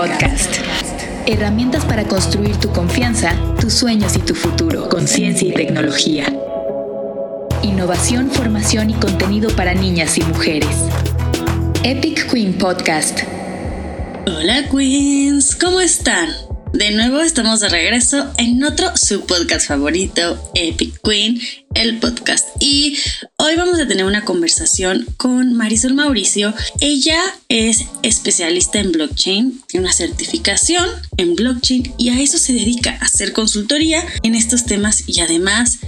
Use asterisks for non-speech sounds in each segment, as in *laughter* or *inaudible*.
Podcast. Herramientas para construir tu confianza, tus sueños y tu futuro con ciencia y tecnología. Innovación, formación y contenido para niñas y mujeres. Epic Queen Podcast. Hola Queens, ¿cómo están? De nuevo estamos de regreso en otro su podcast favorito, Epic Queen, el podcast. Y hoy vamos a tener una conversación con Marisol Mauricio. Ella es especialista en blockchain, tiene una certificación en blockchain y a eso se dedica a hacer consultoría en estos temas y además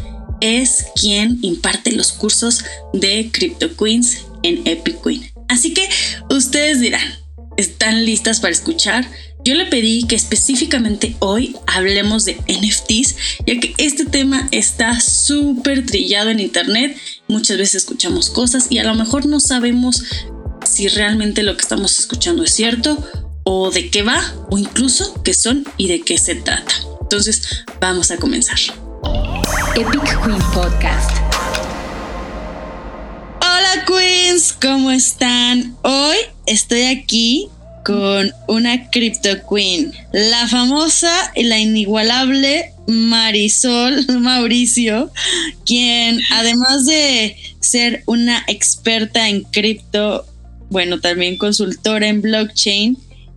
es quien imparte los cursos de Crypto Queens en Epic Queen. Así que ustedes dirán, ¿están listas para escuchar? Yo le pedí que específicamente hoy hablemos de NFTs, ya que este tema está súper trillado en internet. Muchas veces escuchamos cosas y a lo mejor no sabemos si realmente lo que estamos escuchando es cierto o de qué va o incluso qué son y de qué se trata. Entonces, vamos a comenzar. Epic Queen Podcast. Hola Queens, ¿cómo están? Hoy estoy aquí con una Crypto Queen, la famosa y la inigualable Marisol *laughs* Mauricio, quien además de ser una experta en cripto, bueno, también consultora en blockchain,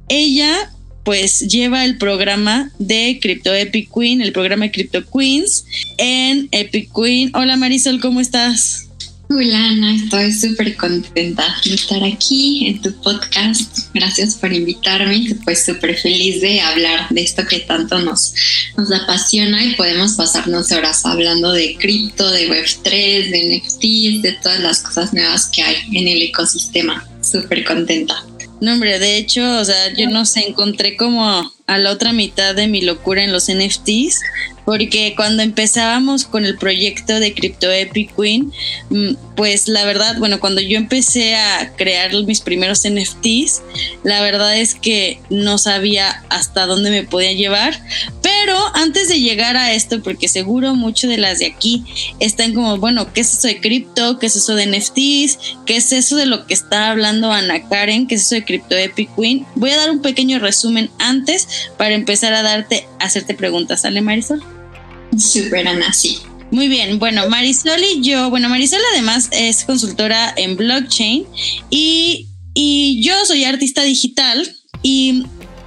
ella pues lleva el programa de Crypto Epic Queen, el programa de Crypto Queens en Epic Queen. Hola Marisol, ¿cómo estás? Hola Ana, estoy súper contenta de estar aquí en tu podcast. Gracias por invitarme. Pues súper feliz de hablar de esto que tanto nos, nos apasiona y podemos pasarnos horas hablando de cripto, de Web3, de NFTs, de todas las cosas nuevas que hay en el ecosistema. Súper contenta. No, hombre, de hecho, o sea, yo no sé, encontré como a la otra mitad de mi locura en los NFTs porque cuando empezábamos con el proyecto de Crypto Epic Queen, mm, pues la verdad, bueno, cuando yo empecé a crear mis primeros NFTs, la verdad es que no sabía hasta dónde me podía llevar, pero antes de llegar a esto, porque seguro mucho de las de aquí están como, bueno, ¿qué es eso de cripto? ¿Qué es eso de NFTs? ¿Qué es eso de lo que está hablando Ana Karen? ¿Qué es eso de Crypto Epic Queen? Voy a dar un pequeño resumen antes para empezar a darte, a hacerte preguntas. ¿Sale, Marisol? Súper Ana, sí. Muy bien, bueno, Marisol y yo, bueno, Marisol además es consultora en blockchain y, y yo soy artista digital y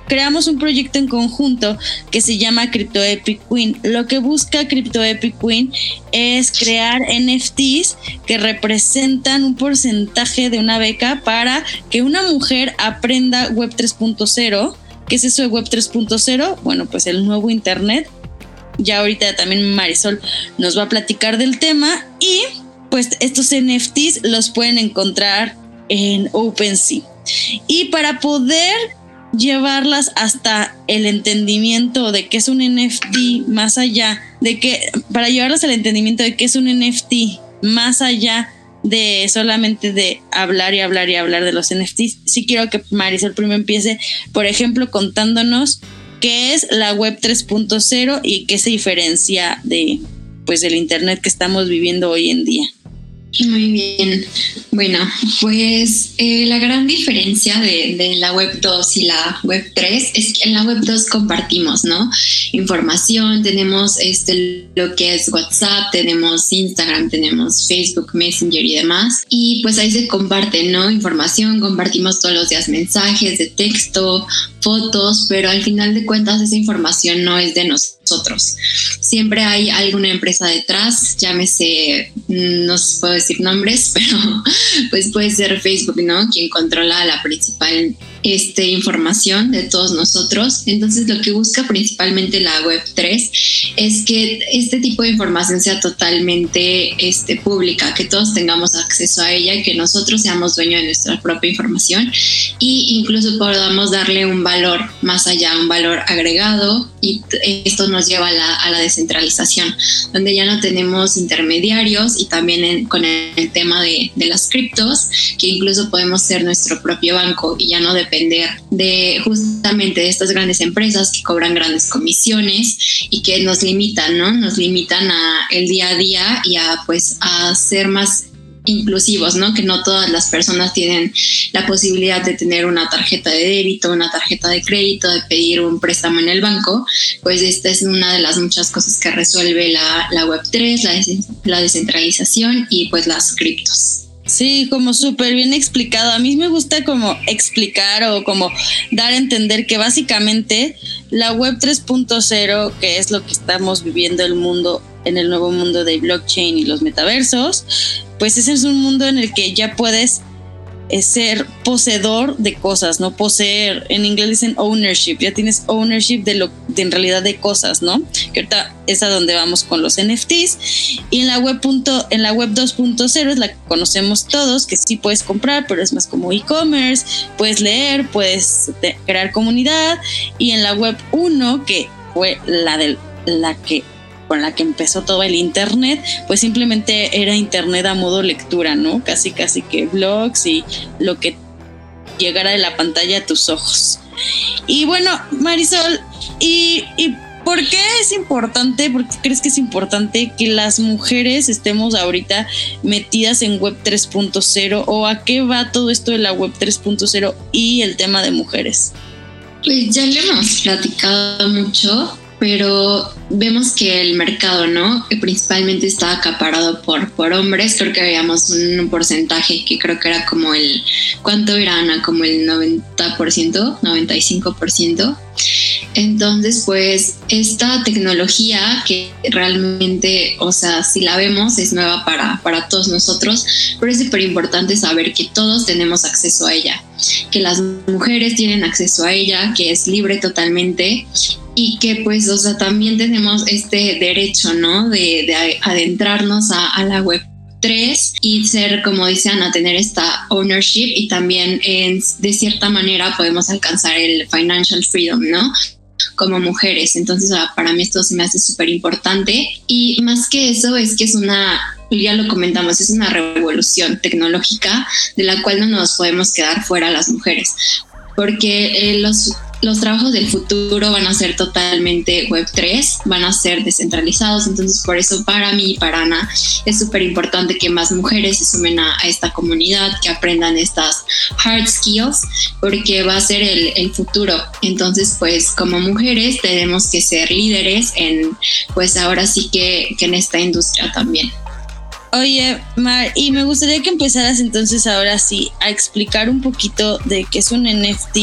creamos un proyecto en conjunto que se llama Crypto Epic Queen. Lo que busca Crypto Epic Queen es crear NFTs que representan un porcentaje de una beca para que una mujer aprenda Web 3.0. ¿Qué es eso de Web 3.0? Bueno, pues el nuevo Internet ya ahorita también Marisol nos va a platicar del tema y pues estos NFTs los pueden encontrar en OpenSea. Y para poder llevarlas hasta el entendimiento de qué es un NFT más allá, de que para llevarlas al entendimiento de qué es un NFT más allá de solamente de hablar y hablar y hablar de los NFTs, sí quiero que Marisol primero empiece, por ejemplo, contándonos qué es la web 3.0 y qué se diferencia de pues del internet que estamos viviendo hoy en día. Muy bien. Bueno, pues eh, la gran diferencia de, la web 2 y la web 3 es que en la web 2 compartimos, ¿no? Información, tenemos este, lo que es WhatsApp, tenemos Instagram, tenemos Facebook, Messenger y demás. Y pues ahí se comparte, ¿no? Información, compartimos todos los días mensajes de texto, fotos, pero al final de cuentas esa información no es de nosotros. Siempre hay alguna empresa detrás, llámese, mm, no puedo decir nombres, *laughs* pero pues puede ser Facebook, ¿no? Quien controla la principal este, información de todos nosotros. Entonces lo que busca principalmente la Web3 es que este tipo de información sea totalmente este, pública, que todos tengamos acceso a ella y que nosotros seamos dueños de nuestra propia información e incluso podamos darle un valor más allá, un valor agregado y esto nos lleva a la, a la descentralización, donde ya no tenemos intermediarios y también con el, tema de, de las criptos, que incluso podemos ser nuestro propio banco y ya no dependemos de justamente de estas grandes empresas que cobran grandes comisiones y que nos limitan, ¿no? Nos limitan a el día a día y a pues a ser más inclusivos, ¿no? Que no todas las personas tienen la posibilidad de tener una tarjeta de débito, una tarjeta de crédito, de pedir un préstamo en el banco, pues esta es una de las muchas cosas que resuelve la, la Web3, la, la descentralización y pues las criptos. Sí, como súper bien explicado. A mí me gusta como explicar o como dar a entender que básicamente la web 3.0, que es lo que estamos viviendo el mundo en el nuevo mundo de blockchain y los metaversos, pues ese es un mundo en el que ya puedes es ser poseedor de cosas, ¿no? Poseer, en inglés dicen ownership, ya tienes ownership de lo en realidad de cosas, ¿no? Que ahorita es a donde vamos con los NFTs y en la web punto, en la web 2.0 es la que conocemos todos, que sí puedes comprar, pero es más como e-commerce, puedes leer, puedes crear comunidad y en la web 1 que fue la de la que con la que empezó todo el internet, pues simplemente era internet a modo lectura, ¿no? Casi casi que blogs y lo que llegara de la pantalla a tus ojos. Y bueno, Marisol, ¿y, y por qué es importante, por qué crees que es importante que las mujeres estemos ahorita metidas en Web 3.0 o a qué va todo esto de la Web 3.0 y el tema de mujeres? Pues ya le hemos platicado mucho pero vemos que el mercado, ¿no? Principalmente está acaparado por, por hombres, creo que veíamos un porcentaje que creo que era como el, ¿cuánto era Ana? Como el 90%, 95%. Entonces, pues esta tecnología que realmente, o sea, si la vemos, es nueva para, para todos nosotros, pero es súper importante saber que todos tenemos acceso a ella, que las mujeres tienen acceso a ella, que es libre totalmente y que pues, o sea, también tenemos este derecho, ¿no? De, adentrarnos a, la web 3 y ser, como dice Ana, tener esta ownership y también en, de cierta manera podemos alcanzar el financial freedom, ¿no? como mujeres. Entonces, para mí esto se me hace súper importante. Y más que eso, es que es una, ya lo comentamos, es una revolución tecnológica de la cual no nos podemos quedar fuera las mujeres. Porque eh, los los trabajos del futuro van a ser totalmente Web3, van a ser descentralizados, entonces por eso para mí, para Ana, es súper importante que más mujeres se sumen a, esta comunidad, que aprendan estas hard skills, porque va a ser el, futuro. Entonces, pues como mujeres tenemos que ser líderes en, pues ahora sí que en esta industria también. Oye, Mar, y me gustaría que empezaras entonces ahora sí a explicar un poquito de qué es un NFT,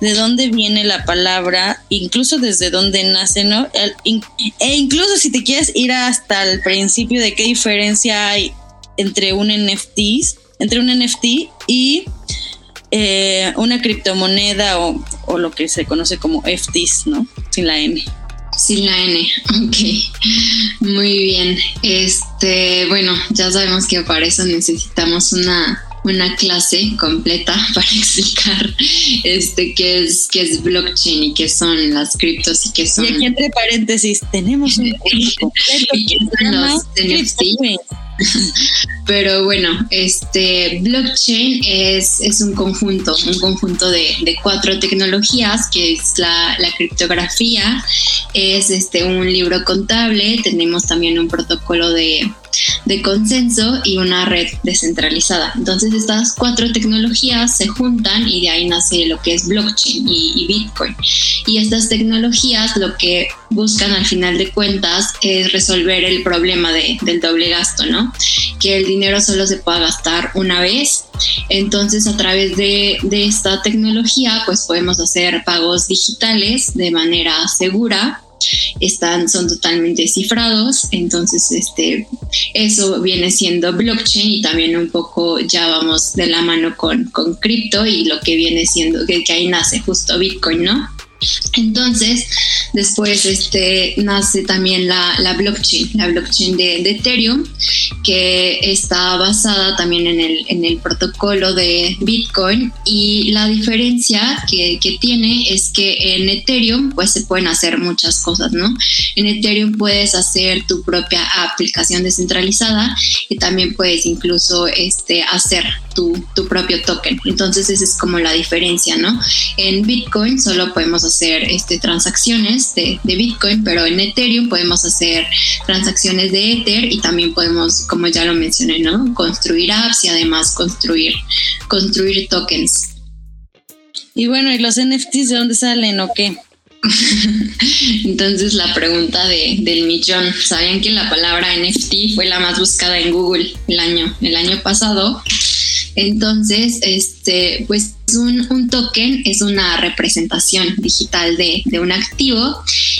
de dónde viene la palabra, incluso desde dónde nace, ¿no? e incluso si te quieres ir hasta el principio de qué diferencia hay entre un NFT, entre un NFT y eh, una criptomoneda o, o lo que se conoce como FTs, ¿no? Sin la N. Sin la N, *laughs* ok. Muy bien. Este, bueno, ya sabemos que para eso necesitamos una, una clase completa *laughs* para explicar este qué es qué es blockchain y qué son las criptos y qué son. Y aquí entre paréntesis tenemos un *laughs* completo que *laughs* Pero bueno, este blockchain es, es un conjunto, un conjunto de, cuatro tecnologías, que es la, la, criptografía, es este un libro contable, tenemos también un protocolo de, de consenso y una red descentralizada. Entonces estas cuatro tecnologías se juntan y de ahí nace lo que es blockchain y Bitcoin. Y estas tecnologías lo que buscan al final de cuentas es resolver el problema de, del doble gasto, ¿no? Que el dinero solo se pueda gastar una vez. Entonces a través de, de esta tecnología pues podemos hacer pagos digitales de manera segura están, son totalmente cifrados, entonces este, eso viene siendo blockchain y también un poco ya vamos de la mano con, con cripto y lo que viene siendo, que, que ahí nace justo Bitcoin, ¿no? Entonces, después este, nace también la, la blockchain, la blockchain de, de, Ethereum, que está basada también en el, en el protocolo de Bitcoin. Y la diferencia que, que, tiene es que en Ethereum pues, se pueden hacer muchas cosas, ¿no? En Ethereum puedes hacer tu propia aplicación descentralizada y también puedes incluso este, hacer tu, tu propio token. Entonces, esa es como la diferencia, ¿no? En Bitcoin solo podemos hacer este, transacciones transacciones de, de, Bitcoin, pero en Ethereum podemos hacer transacciones de Ether y también podemos, como ya lo mencioné, ¿no? Construir apps y además construir, construir tokens. Y bueno, ¿y los NFTs de dónde salen o qué? *laughs* Entonces la pregunta de, del millón, ¿sabían que la palabra NFT fue la más buscada en Google el año, el año pasado? Entonces, este, pues un, token es una representación digital de, un activo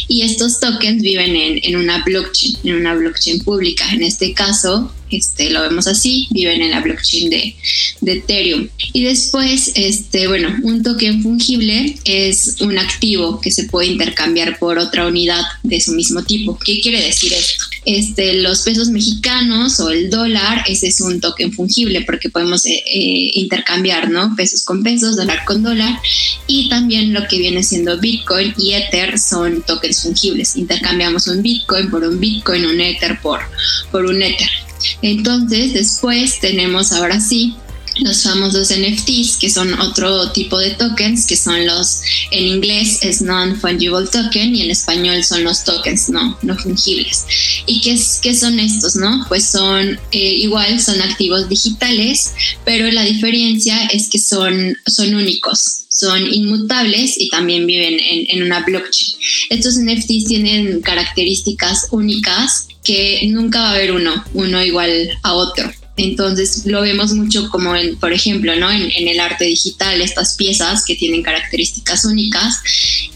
y estos tokens viven en, una blockchain, en una blockchain pública. En este caso, este, lo vemos así, viven en la blockchain de, de, Ethereum. Y después, este, bueno, un token fungible es un activo que se puede intercambiar por otra unidad de su mismo tipo. ¿Qué quiere decir esto? Este, los pesos mexicanos o el dólar, ese es un token fungible porque podemos eh, eh, intercambiar, ¿no? Pesos con pesos, dólar con dólar. Y también lo que viene siendo Bitcoin y Ether son tokens fungibles. Intercambiamos un Bitcoin por un Bitcoin, un Ether por, por un Ether. Entonces, después tenemos ahora sí los famosos NFTs, que son otro tipo de tokens, que son los, en inglés es non-fungible token y en español son los tokens no, no fungibles. ¿Y qué, es, qué son estos? no? Pues son eh, igual, son activos digitales, pero la diferencia es que son, son únicos, son inmutables y también viven en, en una blockchain. Estos NFTs tienen características únicas que nunca va a haber uno, uno igual a otro. Entonces lo vemos mucho como, en, por ejemplo, ¿no? En, el arte digital, estas piezas que tienen características únicas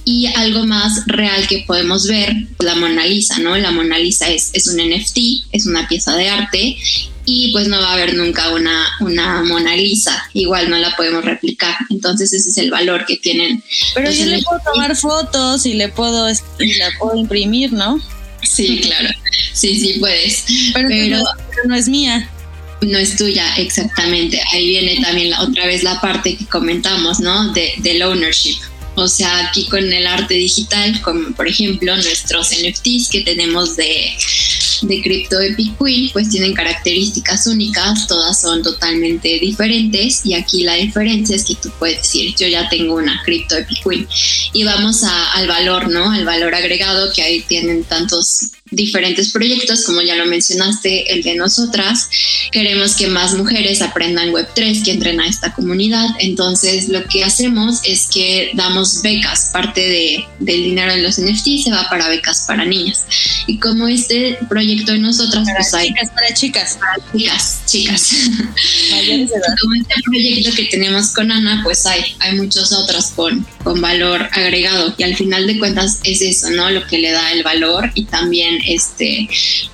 y algo más real que podemos ver, la Mona Lisa, ¿no? La Mona Lisa es, es un NFT, es una pieza de arte y pues no va a haber nunca una, una Mona Lisa, igual no la podemos replicar. Entonces ese es el valor que tienen. Pero yo le puedo tomar fotos y le puedo, y la puedo imprimir, ¿no? Sí, claro. Sí, sí, puedes. Pero, pero no es mía no es tuya exactamente. Ahí viene también la, otra vez la parte que comentamos, ¿no? De, del ownership. O sea, aquí con el arte digital, como por ejemplo nuestros NFTs que tenemos de, de Crypto Epic Queen, pues tienen características únicas, todas son totalmente diferentes y aquí la diferencia es que tú puedes decir, yo ya tengo una Crypto Epic Queen y vamos al valor, ¿no? Al valor agregado que ahí tienen tantos diferentes proyectos, como ya lo mencionaste, el de nosotras. Queremos que más mujeres aprendan Web3, que entren a esta comunidad. Entonces, lo que hacemos es que damos becas. Parte de, del dinero de los NFT se va para becas para niñas. Y como este proyecto de nosotras, para pues hay... Chicas, para chicas. Para chicas, chicas. *laughs* como este proyecto que tenemos con Ana, pues hay, hay muchos otros con, con valor agregado. Y al final de cuentas es eso, ¿no? Lo que le da el valor y también este,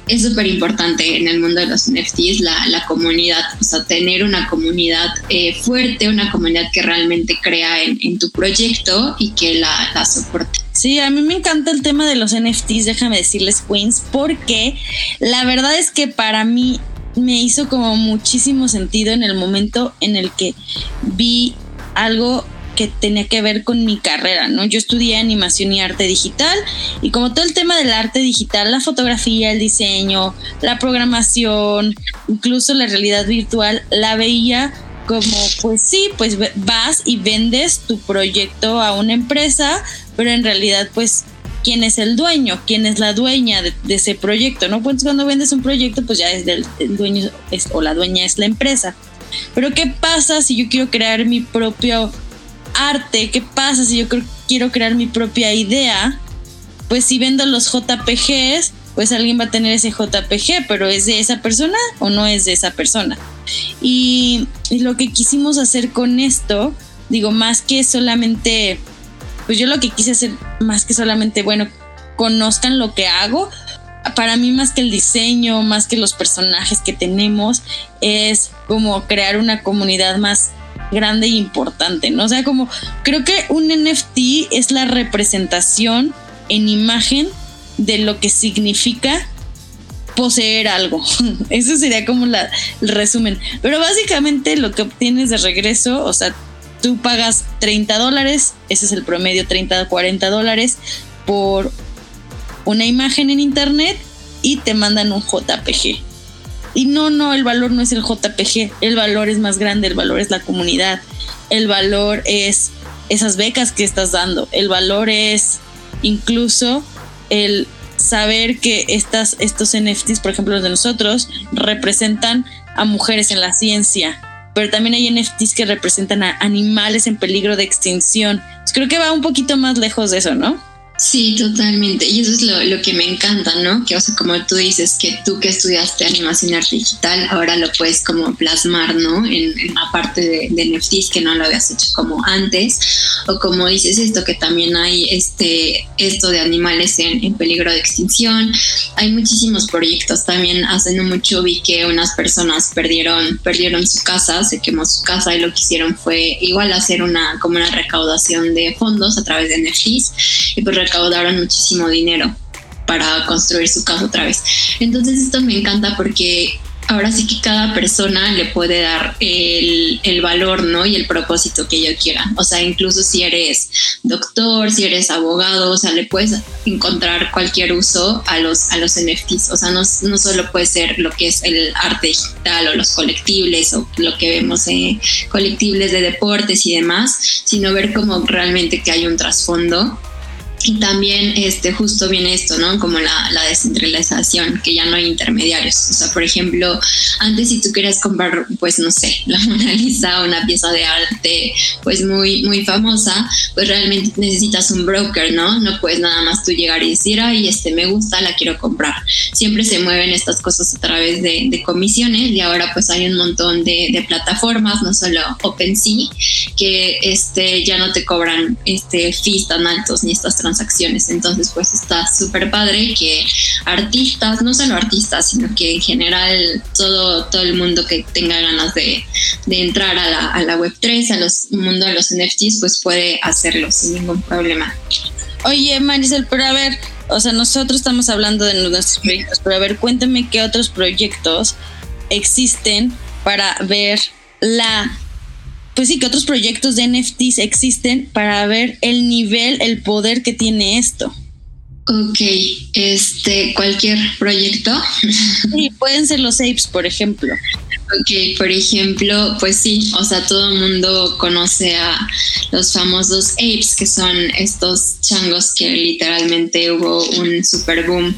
es súper importante en el mundo de los NFTs la, comunidad, o sea, tener una comunidad eh, fuerte, una comunidad que realmente crea en, en tu proyecto y que la, la soporte. Sí, a mí me encanta el tema de los NFTs, déjame decirles, Queens, porque la verdad es que para mí me hizo como muchísimo sentido en el momento en el que vi algo que tenía que ver con mi carrera, ¿no? Yo estudié animación y arte digital y como todo el tema del arte digital, la fotografía, el diseño, la programación, incluso la realidad virtual, la veía como, pues sí, pues vas y vendes tu proyecto a una empresa, pero en realidad, pues, ¿quién es el dueño? ¿Quién es la dueña de, ese proyecto? ¿No? Pues cuando vendes un proyecto, pues ya es del el dueño o la dueña es la empresa. Pero ¿qué pasa si yo quiero crear mi propio arte, ¿qué pasa si yo quiero crear mi propia idea? Pues si vendo los JPGs, pues alguien va a tener ese JPG, pero ¿es de esa persona o no es de esa persona? Y, lo que quisimos hacer con esto, digo, más que solamente, pues yo lo que quise hacer más que solamente, bueno, conozcan lo que hago, para mí más que el diseño, más que los personajes que tenemos, es como crear una comunidad más grande e importante, ¿no? O sea, como creo que un NFT es la representación en imagen de lo que significa poseer algo. *laughs* Eso sería como la, el resumen. Pero básicamente lo que obtienes de regreso, o sea, tú pagas 30 dólares, ese es el promedio, 30 40 dólares por una imagen en internet y te mandan un JPG. Y no, no, el valor no es el JPG, el valor es más grande, el valor es la comunidad, el valor es esas becas que estás dando, el valor es incluso el saber que estas, estos NFTs, por ejemplo los de nosotros, representan a mujeres en la ciencia, pero también hay NFTs que representan a animales en peligro de extinción. creo que va un poquito más lejos de eso, ¿no? Sí, totalmente. Y eso es lo, que me encanta, ¿no? Que, o sea, como tú dices, que tú que estudiaste animación digital, ahora lo puedes como plasmar, ¿no? En, la parte de, de, que no lo habías hecho como antes. O como dices esto, que también hay este, esto de animales en, en peligro de extinción. Hay muchísimos proyectos. También hace no mucho vi que unas personas perdieron, perdieron su casa, se quemó su casa y lo que hicieron fue igual hacer una, como una recaudación de fondos a través de NFTs. Y pues recaudaron muchísimo dinero para construir su casa otra vez. Entonces esto me encanta porque ahora sí que cada persona le puede dar el, el, valor, ¿no? Y el propósito que ella quiera. O sea, incluso si eres doctor, si eres abogado, o sea, le puedes encontrar cualquier uso a los, a los NFTs. O sea, no, no solo puede ser lo que es el arte digital o los colectibles o lo que vemos en colectibles de deportes y demás, sino ver como realmente que hay un trasfondo y también este, justo viene esto, ¿no? Como la, la, descentralización, que ya no hay intermediarios. O sea, por ejemplo, antes si tú querías comprar, pues no sé, *laughs* la Mona Lisa, una pieza de arte, pues muy, muy famosa, pues realmente necesitas un broker, ¿no? No puedes nada más tú llegar y decir, ay, este me gusta, la quiero comprar. Siempre se mueven estas cosas a través de, comisiones y ahora pues hay un montón de, de, plataformas, no solo OpenSea, que este, ya no te cobran este, fees tan altos ni estas transacciones. Entonces, pues está súper padre que artistas, no solo artistas, sino que en general todo, todo el mundo que tenga ganas de, de entrar a la, a la Web3, a los mundo de los NFTs, pues puede hacerlo sin ningún problema. Oye, Marisol, pero a ver, o sea, nosotros estamos hablando de nuestros proyectos, pero a ver, cuéntame qué otros proyectos existen para ver la pues sí, que otros proyectos de NFTs existen para ver el nivel, el poder que tiene esto. Ok, este, cualquier proyecto. *laughs* Sí, pueden ser los apes, por ejemplo. Ok, por ejemplo, pues sí, o sea, todo el mundo conoce a los famosos apes, que son estos changos que literalmente hubo un super boom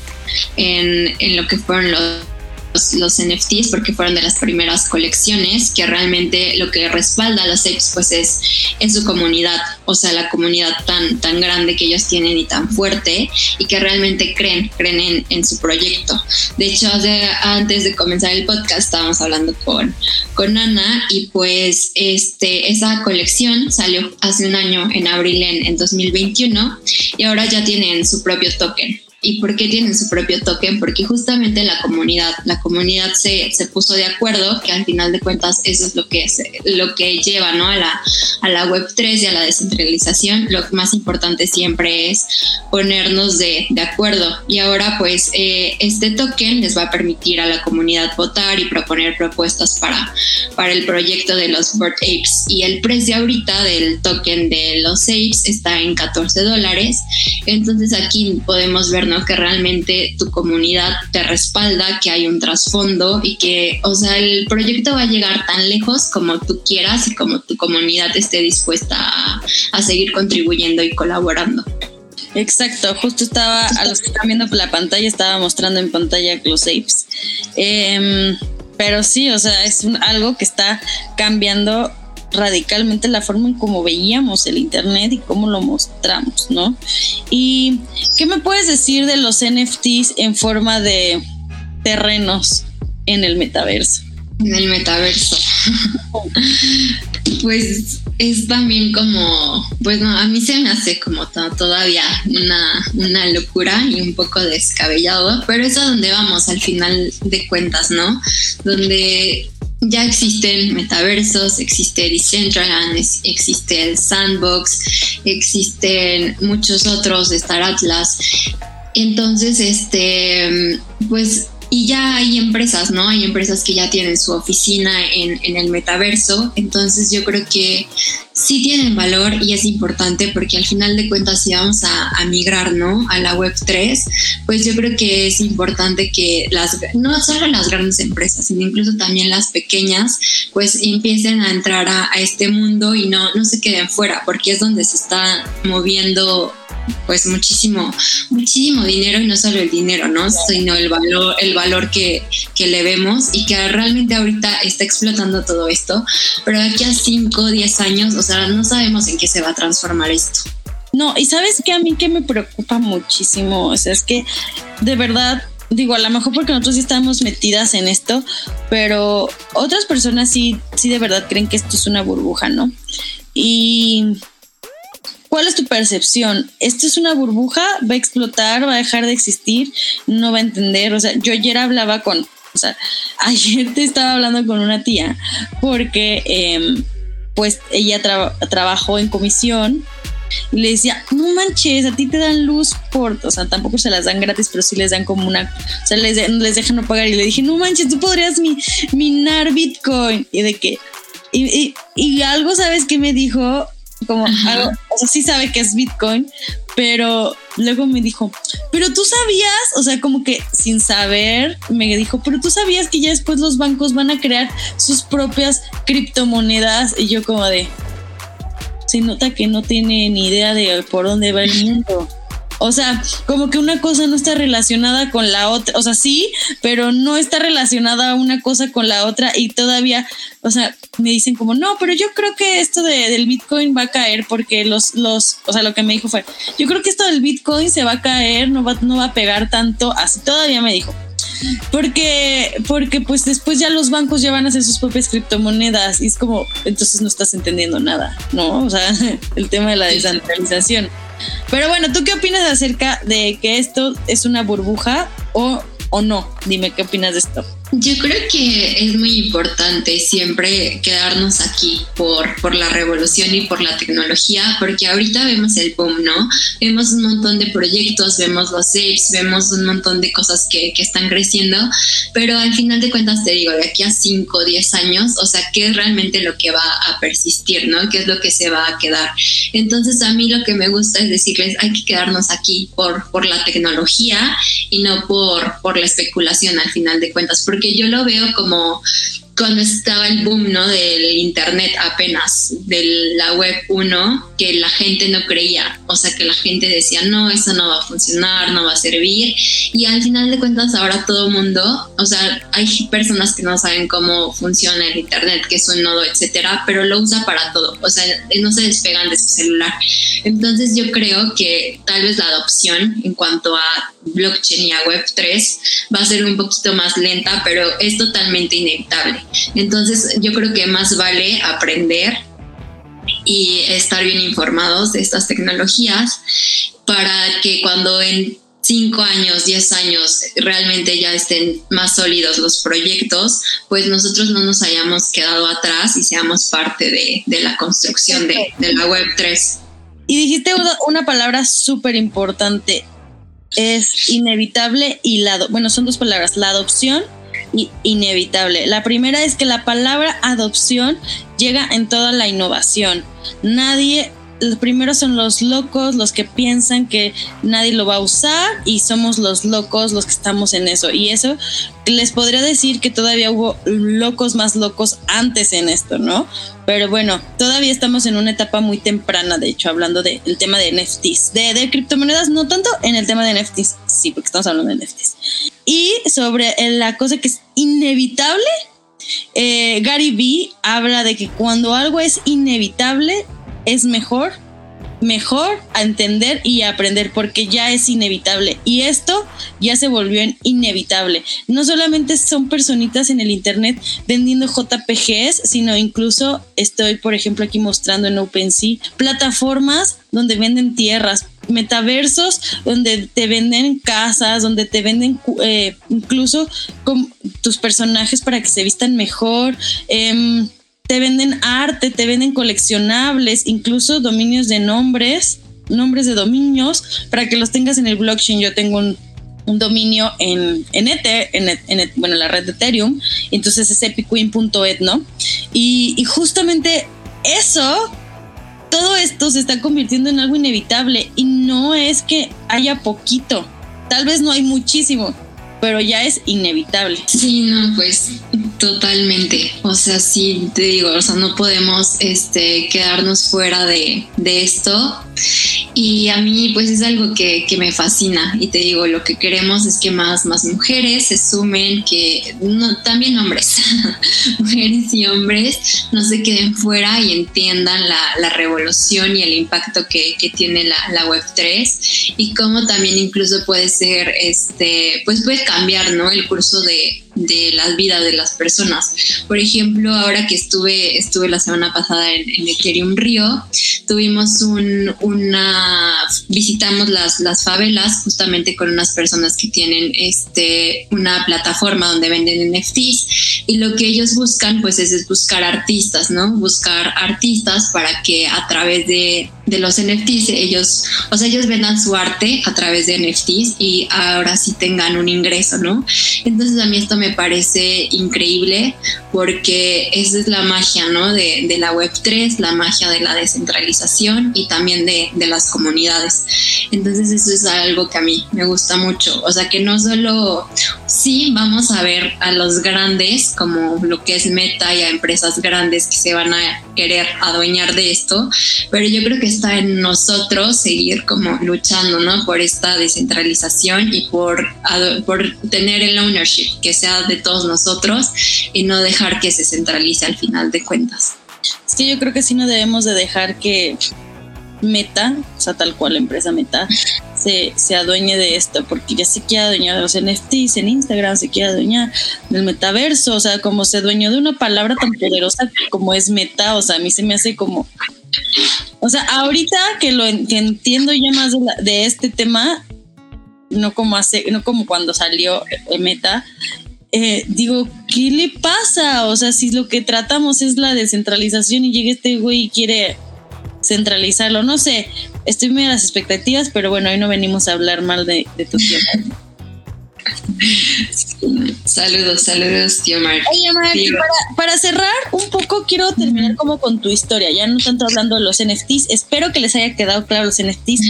en, en lo que fueron los los, NFTs porque fueron de las primeras colecciones que realmente lo que respalda a los apes pues es, en su comunidad, o sea, la comunidad tan, tan grande que ellos tienen y tan fuerte y que realmente creen, creen en, su proyecto. De hecho, antes de comenzar el podcast estábamos hablando con, con Ana y pues este, esa colección salió hace un año en abril en, en 2021 y ahora ya tienen su propio token. ¿Y por qué tienen su propio token? Porque justamente la comunidad, la comunidad se, se puso de acuerdo que al final de cuentas eso es lo que, es, lo que lleva ¿no? a, la, a la Web3 y a la descentralización. Lo más importante siempre es ponernos de, de acuerdo. Y ahora pues eh, este token les va a permitir a la comunidad votar y proponer propuestas para, para el proyecto de los Bird Apes. Y el precio ahorita del token de los Apes está en 14 dólares. Entonces aquí podemos ver que realmente tu comunidad te respalda, que hay un trasfondo y que, o sea, el proyecto va a llegar tan lejos como tú quieras y como tu comunidad esté dispuesta a, seguir contribuyendo y colaborando. Exacto, justo estaba, a los que están viendo la pantalla, estaba mostrando en pantalla los apes. Em, pero sí, o sea, es algo que está cambiando radicalmente la forma en cómo veíamos el Internet y cómo lo mostramos, ¿no? ¿Y qué me puedes decir de los NFTs en forma de terrenos en el metaverso? En el metaverso. pues es también como, pues no, a mí se me hace como todavía una, una locura y un poco descabellado, pero es a donde vamos al final de cuentas, ¿no? Donde ya existen metaversos, existe Decentraland, existe el Sandbox, existen muchos otros, Star Atlas. Entonces, este, pues y ya hay empresas, ¿no? Hay empresas que ya tienen su oficina en, en, el metaverso. Entonces yo creo que sí tienen valor y es importante porque al final de cuentas si vamos a, migrar, ¿no? A la web 3, pues yo creo que es importante que las, no solo las grandes empresas, sino incluso también las pequeñas, pues empiecen a entrar a, a este mundo y no, no se queden fuera porque es donde se está moviendo pues muchísimo, muchísimo dinero y no solo el dinero, ¿no? Sino el valor, el valor que, que le vemos y que realmente ahorita está explotando todo esto, pero de aquí a 5 o 10 años, o sea, no sabemos en qué se va a transformar esto. No, y sabes que a mí que me preocupa muchísimo, o sea, es que de verdad digo, a lo mejor porque nosotros sí estamos metidas en esto, pero otras personas sí, sí de verdad creen que esto es una burbuja, ¿no? Y ¿cuál es tu percepción? ¿Esto es una burbuja? ¿Va a explotar? ¿Va a dejar de existir? ¿No va a entender? O sea, yo ayer hablaba con, o sea, *laughs* ayer te estaba hablando con una tía porque em, pues ella trabajó en comisión y le decía, no manches, a ti te dan luz por, o sea, tampoco se las dan gratis, pero sí les dan como una, o sea, les, les dejan no pagar. Y le dije, no manches, tú podrías minar Bitcoin. Y de que, y, y, algo, ¿sabes qué me dijo? Como algo, o sea, sí sabe que es Bitcoin, pero luego me dijo, pero tú sabías, o sea, como que sin saber, me dijo, pero tú sabías que ya después los bancos van a crear sus propias criptomonedas. Y yo como de, se nota que no tiene ni idea de por dónde va el mundo. O sea, como que una cosa no está relacionada con la otra. O sea, sí, pero no está relacionada una cosa con la otra y todavía, o sea, me dicen como, no, pero yo creo que esto de, del Bitcoin va a caer porque los, los, o sea, lo que me dijo fue, yo creo que esto del Bitcoin se va a caer, no va, no va a pegar tanto. Así todavía me dijo. Porque, porque pues después ya los bancos ya van a hacer sus propias criptomonedas y es como, entonces no estás entendiendo nada, ¿no? O sea, *laughs* el tema de la descentralización. Pero bueno, ¿tú qué opinas acerca de que esto es una burbuja o, o no? Dime qué opinas de esto. Yo creo que es muy importante siempre quedarnos aquí por, por la revolución y por la tecnología, porque ahorita vemos el boom, ¿no? Vemos un montón de proyectos, vemos los apes, vemos un montón de cosas que, que están creciendo, pero al final de cuentas te digo, de aquí a 5 o 10 años, o sea, ¿qué es realmente lo que va a persistir, ¿no? ¿Qué es lo que se va a quedar? Entonces a mí lo que me gusta es decirles, hay que quedarnos aquí por, por la tecnología y no por, por la especulación al final de cuentas, porque que yo lo veo como cuando estaba el boom ¿no? del internet apenas, de la web 1, que la gente no creía, o sea que la gente decía, no, eso no va a funcionar, no va a servir, y al final de cuentas ahora todo mundo, o sea, hay personas que no saben cómo funciona el internet, que es un nodo, etcétera, pero lo usa para todo, o sea, no se despegan de su celular. Entonces yo creo que tal vez la adopción en cuanto a blockchain y a web 3 va a ser un poquito más lenta, pero es totalmente inevitable. Entonces yo creo que más vale aprender y estar bien informados de estas tecnologías para que cuando en 5 años, 10 años realmente ya estén más sólidos los proyectos, pues nosotros no nos hayamos quedado atrás y seamos parte de, la construcción de, la Web 3. Y dijiste una, una palabra súper importante, es inevitable y la, bueno, son dos palabras, la adopción inevitable. La primera es que la palabra adopción llega en toda la innovación. Nadie los primeros son los locos, los que piensan que nadie lo va a usar y somos los locos los que estamos en eso. Y eso les podría decir que todavía hubo locos más locos antes en esto, ¿no? Pero bueno, todavía estamos en una etapa muy temprana, de hecho, hablando del tema de NFTs, de, de criptomonedas, no tanto en el tema de NFTs, sí, porque estamos hablando de NFTs. Y sobre la cosa que es inevitable, eh, Gary Vee habla de que cuando algo es inevitable, es mejor, mejor a entender y aprender porque ya es inevitable. Y esto ya se volvió inevitable. No solamente son personitas en el Internet vendiendo JPGs, sino incluso estoy, por ejemplo, aquí mostrando en OpenSea plataformas donde venden tierras, metaversos donde te venden casas, donde te venden eh, incluso con tus personajes para que se vistan mejor. Em, te venden arte, te venden coleccionables, incluso dominios de nombres, nombres de dominios, para que los tengas en el blockchain. Yo tengo un, dominio en, en en, bueno, la red de Ethereum, entonces es epiqueen.et, ¿no? Y justamente eso, todo esto se está convirtiendo en algo inevitable y no es que haya poquito, tal vez no hay muchísimo, pero ya es inevitable. Sí, no, pues totalmente. O sea, sí, te digo, o sea, no podemos este, quedarnos fuera de, de esto. Y a mí pues es algo que, que, me fascina y te digo, lo que queremos es que más, más mujeres se sumen, que no, también hombres, *laughs* mujeres y hombres no se queden fuera y entiendan la, la revolución y el impacto que, que tiene la, la, Web3 y cómo también incluso puede ser, este, pues puede cambiar, ¿no? El curso de, de la vida de las personas. Por ejemplo, ahora que estuve, estuve la semana pasada en, en Ethereum Río, tuvimos un, una, visitamos las, las favelas justamente con unas personas que tienen este, una plataforma donde venden NFTs y lo que ellos buscan pues es, es buscar artistas, ¿no? Buscar artistas para que a través de de los NFTs, ellos, o sea, ellos vendan su arte a través de NFTs y ahora sí tengan un ingreso, ¿no? Entonces a mí esto me parece increíble porque esa es la magia, ¿no? De, de la Web3, la magia de la descentralización y también de, de, las comunidades. Entonces eso es algo que a mí me gusta mucho. O sea, que no solo, sí, vamos a ver a los grandes como lo que es Meta y a empresas grandes que se van a querer adueñar de esto, pero yo creo que está en nosotros seguir como luchando, ¿no? Por esta descentralización y por, por tener el ownership, que sea de todos nosotros y no dejar que se centralice al final de cuentas. Es que yo creo que sí no debemos de dejar que Meta, o sea, tal cual la empresa Meta, se, se adueñe de esto, porque ya se quiere adueñar de los NFTs en Instagram, se quiere adueñar del metaverso, o sea, como se dueñó de una palabra tan poderosa como es meta, o sea, a mí se me hace como... O sea, ahorita que lo que entiendo ya más de, este tema, no como hace, no como cuando salió Meta, eh, digo, ¿qué le pasa? O sea, si lo que tratamos es la descentralización y llega este güey y quiere centralizarlo, no sé, estoy muy a las expectativas, pero bueno, hoy no venimos a hablar mal de, de tu tienda. *laughs* Saludos, saludos, tío Mar. Oye, Mar, para, para, cerrar un poco, quiero terminar como con tu historia, ya no tanto hablando de los NFTs. Espero que les haya quedado claro los NFTs.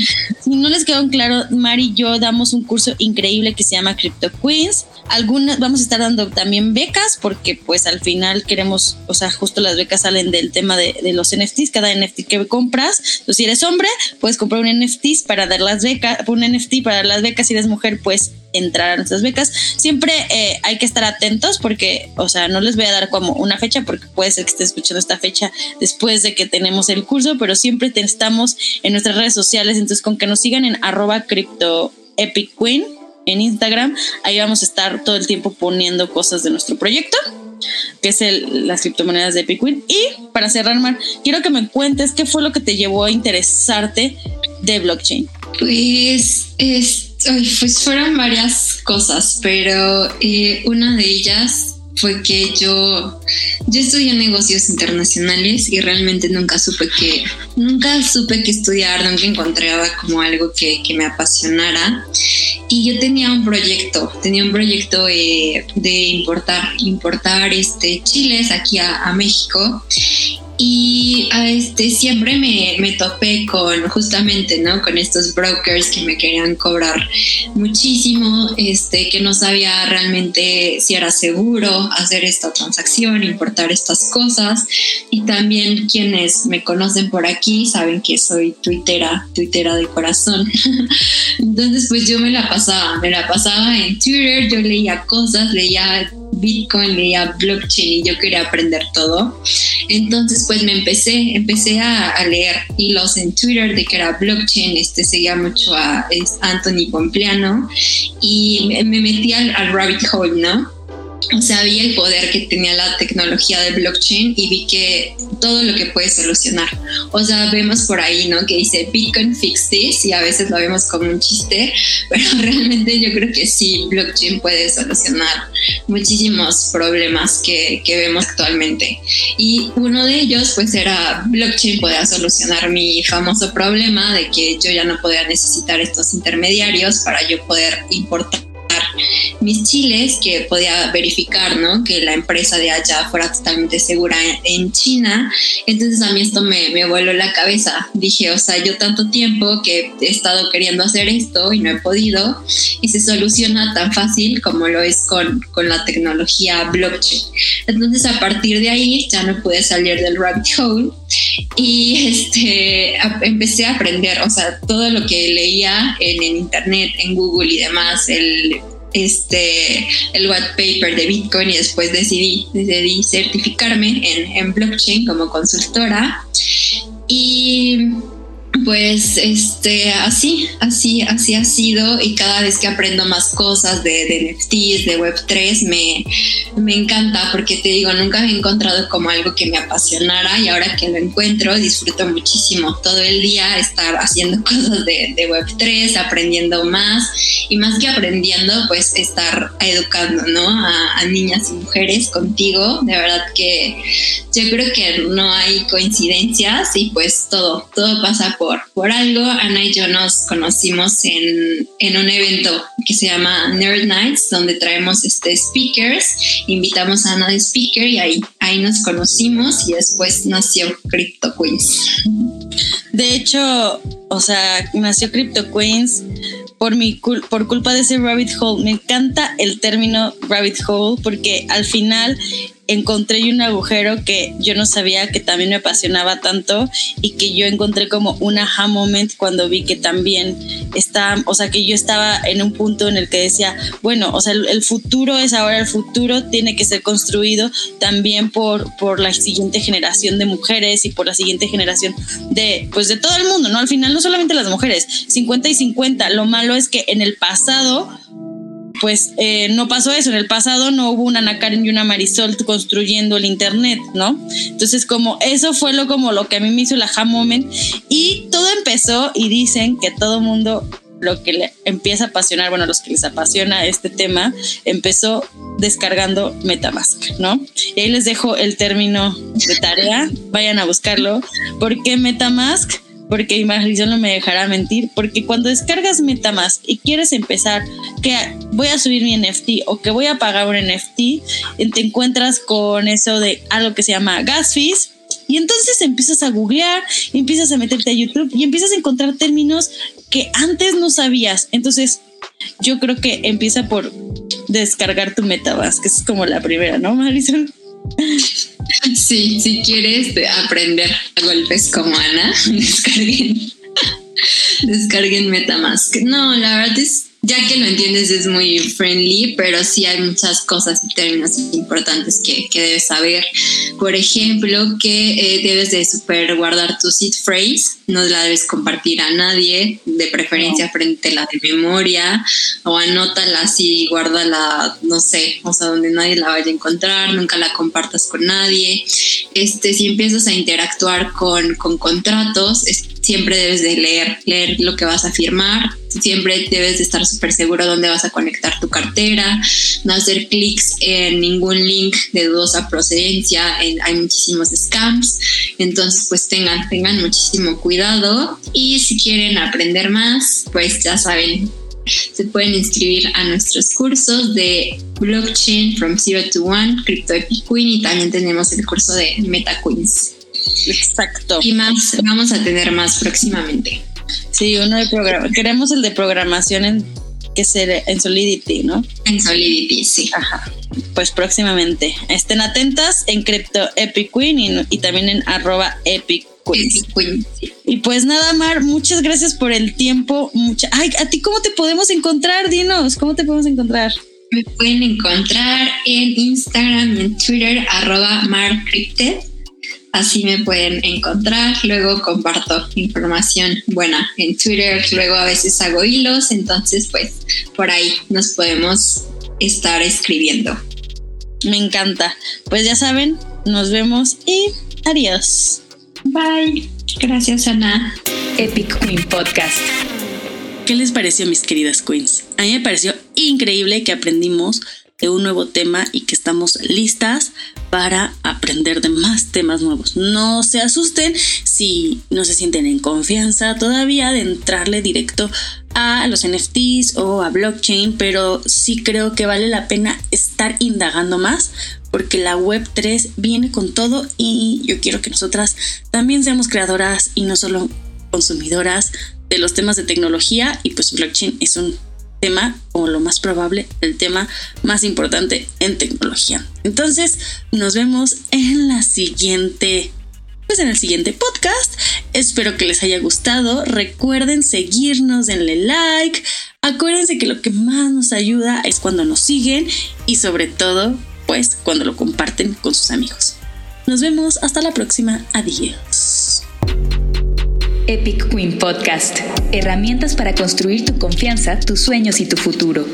Si no les quedó claro, Mar y yo damos un curso increíble que se llama Crypto Queens. Algunas vamos a estar dando también becas porque pues al final queremos, o sea, justo las becas salen del tema de, de los NFTs, cada NFT que compras, entonces si eres hombre, puedes comprar un NFT para dar las becas, un NFT para dar las becas, si eres mujer, pues entrar a nuestras becas. Siempre eh, hay que estar atentos porque, o sea, no les voy a dar como una fecha porque puede ser que esté escuchando esta fecha después de que tenemos el curso, pero siempre estamos en nuestras redes sociales, entonces con que nos sigan en arroba queen en Instagram, ahí vamos a estar todo el tiempo poniendo cosas de nuestro proyecto que es el, las criptomonedas de Epic Queen. Y para cerrar, Mar, quiero que me cuentes qué fue lo que te llevó a interesarte de blockchain. Pues es pues fueron varias cosas, pero eh, una de ellas fue que yo, yo estudié negocios internacionales y realmente nunca supe que, nunca supe que estudiar, nunca encontraba como algo que, que me apasionara. Y yo tenía un proyecto, tenía un proyecto eh, de importar, importar este, chiles aquí a, a México y este, siempre me, me, topé con justamente, ¿no? Con estos brokers que me querían cobrar muchísimo, este, que no sabía realmente si era seguro hacer esta transacción, importar estas cosas. Y también quienes me conocen por aquí saben que soy tuitera, tuitera de corazón. *laughs* Entonces, pues yo me la pasaba, me la pasaba en Twitter, yo leía cosas, leía Bitcoin, leía blockchain y yo quería aprender todo. Entonces, pues me empecé, empecé a, leer hilos en Twitter de que era blockchain, este seguía mucho a Anthony Pompliano y me, metí al, al rabbit hole, ¿no? O sea, vi el poder que tenía la tecnología de blockchain y vi que todo lo que puede solucionar. O sea, vemos por ahí, ¿no? Que dice Bitcoin fix this y a veces lo vemos como un chiste, *laughs* pero realmente yo creo que sí, blockchain puede solucionar muchísimos problemas que, que vemos actualmente. Y uno de ellos, pues era blockchain podía solucionar mi famoso problema de que yo ya no podía necesitar estos intermediarios para yo poder importar mis chiles, que podía verificar, ¿no? Que la empresa de allá fuera totalmente segura en, China. Entonces a mí esto me, me voló la cabeza. Dije, o sea, yo tanto tiempo que he estado queriendo hacer esto y no he podido, y se soluciona tan fácil como lo es con, con la tecnología blockchain. Entonces a partir de ahí ya no pude salir del rabbit hole y *laughs* este, empecé a aprender, o sea, todo lo que leía en, en internet, en Google y demás, el este, el white paper de Bitcoin y después decidí, decidí certificarme en, en blockchain como consultora. Y pues este, así, así, así ha sido y cada vez que aprendo más cosas de, de NFTs, de Web3, me, me encanta porque te digo, nunca he encontrado como algo que me apasionara y ahora que lo encuentro disfruto muchísimo todo el día estar haciendo *laughs* cosas de, de Web3, aprendiendo más y más que aprendiendo, pues estar educando, ¿no? A, a niñas y mujeres contigo. De verdad que yo creo que no hay coincidencias y pues todo, todo pasa por por, algo, Ana y yo nos conocimos en, en, un evento que se llama Nerd Nights, donde traemos este speakers, invitamos a Ana de speaker y ahí, ahí nos conocimos y después nació Crypto Queens. De hecho, o sea, nació Crypto Queens por, mi por culpa de ese rabbit hole. Me encanta el término rabbit hole porque al final encontré un agujero que yo no sabía que también me apasionaba tanto y que yo encontré como un aha moment cuando vi que también está, o sea, que yo estaba en un punto en el que decía, bueno, o sea, el, futuro es ahora, el futuro tiene que ser construido también por, por la siguiente generación de mujeres y por la siguiente generación de, pues de todo el mundo, ¿no? Al final no solamente las mujeres, 50 y 50, lo malo es que en el pasado pues eh, no pasó eso. En el pasado no hubo una Ana Karen y una Marisol construyendo el Internet, ¿no? Entonces, como eso fue lo, como lo que a mí me hizo el aha moment. Y todo empezó y dicen que todo mundo lo que le empieza a apasionar, bueno, los que les apasiona este tema, empezó descargando Metamask, ¿no? Y ahí les dejo el término de tarea, vayan a buscarlo, porque Metamask porque Marisol no me dejará mentir, porque cuando descargas Metamask y quieres empezar que voy a subir mi NFT o que voy a pagar un NFT, te encuentras con eso de algo que se llama gas fees y entonces empiezas a googlear, empiezas a meterte a YouTube y empiezas a encontrar términos que antes no sabías. Entonces, yo creo que empieza por descargar tu Metamask, que es como la primera, ¿no, Marisol? Sí, si quieres aprender a golpes como Ana, *laughs* descarguen, descarguen Metamask. No, la verdad es ya que lo entiendes es muy friendly, pero sí hay muchas cosas y términos importantes que, que debes saber. Por ejemplo, que eh, debes de super guardar tu seed phrase, no la debes compartir a nadie, de preferencia frente a la de memoria, o anótala así, guárdala, no sé, o sea, donde nadie la vaya a encontrar, nunca la compartas con nadie. Este, si empiezas a interactuar con, con contratos, siempre debes de leer, leer lo que vas a firmar, siempre debes de estar súper seguro dónde vas a conectar tu cartera, no hacer clics en ningún link de dudosa procedencia, hay muchísimos scams, entonces pues tengan, tengan muchísimo cuidado y si quieren aprender más, pues ya saben, se pueden inscribir a nuestros cursos de blockchain from zero to one, crypto epic queen y también tenemos el curso de meta queens. Exacto. Y más, vamos a tener más próximamente. Sí, uno de programa. Queremos el de programación en que ser en Solidity, ¿no? En Solidity, sí. Ajá. Pues próximamente. Estén atentas en Crypto Epic Queen y, también en arroba Epic Queen. Y pues nada, Mar, muchas gracias por el tiempo. Mucha... Ay, ¿a ti cómo te podemos encontrar? Dinos, ¿cómo te podemos encontrar? Me pueden encontrar en Instagram y en Twitter, arroba marcrypted así me pueden encontrar. Luego comparto información buena en Twitter, luego a veces hago hilos, entonces pues por ahí nos podemos estar escribiendo. Me encanta. Pues ya saben, nos vemos y adiós. Bye. Gracias, Ana. Epic Queen Podcast. ¿Qué les pareció, mis queridas queens? A mí me pareció increíble que aprendimos de un nuevo tema y que estamos listas para aprender de más temas nuevos. No se asusten si no se sienten en confianza todavía de entrarle directo a los NFTs o a blockchain, pero sí creo que vale la pena estar indagando más porque la web 3 viene con todo y yo quiero que nosotras también seamos creadoras y no solo consumidoras de los temas de tecnología y pues blockchain es un tema o lo más probable el tema más importante en tecnología. Entonces, nos vemos en la siguiente pues en el siguiente podcast. Espero que les haya gustado. Recuerden seguirnos, denle like. Acuérdense que lo que más nos ayuda es cuando nos siguen y sobre todo, pues cuando lo comparten con sus amigos. Nos vemos hasta la próxima. Adiós. Epic Queen Podcast. Herramientas para construir tu confianza, tus sueños y tu futuro.